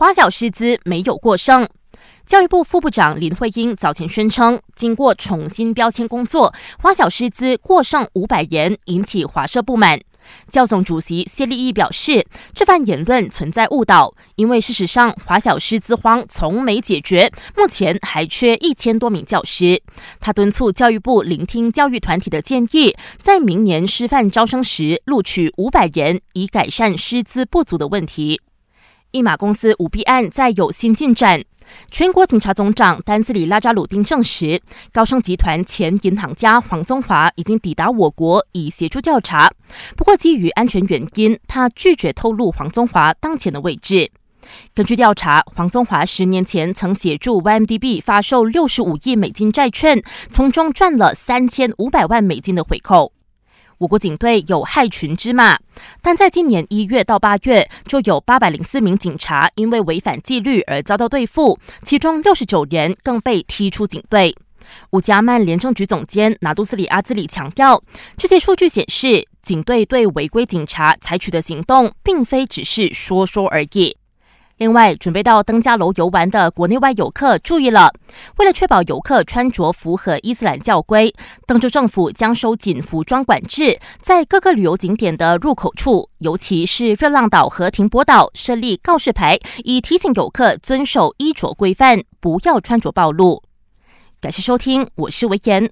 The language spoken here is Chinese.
华小师资没有过剩。教育部副部长林慧英早前宣称，经过重新标签工作，华小师资过剩五百人，引起华社不满。教总主席谢立义表示，这番言论存在误导，因为事实上华小师资荒从没解决，目前还缺一千多名教师。他敦促教育部聆听教育团体的建议，在明年师范招生时录取五百人，以改善师资不足的问题。一马公司舞弊案再有新进展。全国警察总长丹斯里拉扎鲁丁证实，高盛集团前银行家黄宗华已经抵达我国，以协助调查。不过，基于安全原因，他拒绝透露黄宗华当前的位置。根据调查，黄宗华十年前曾协助 YMDB 发售六十五亿美金债券，从中赚了三千五百万美金的回扣。我国警队有害群之马，但在今年一月到八月，就有八百零四名警察因为违反纪律而遭到对付，其中六十九人更被踢出警队。乌加曼廉政局总监拿杜斯里阿兹里强调，这些数据显示，警队对违规警察采取的行动，并非只是说说而已。另外，准备到登嘉楼游玩的国内外游客注意了，为了确保游客穿着符合伊斯兰教规，登州政府将收紧服装管制，在各个旅游景点的入口处，尤其是热浪岛和停泊岛，设立告示牌，以提醒游客遵守衣着规范，不要穿着暴露。感谢收听，我是维言。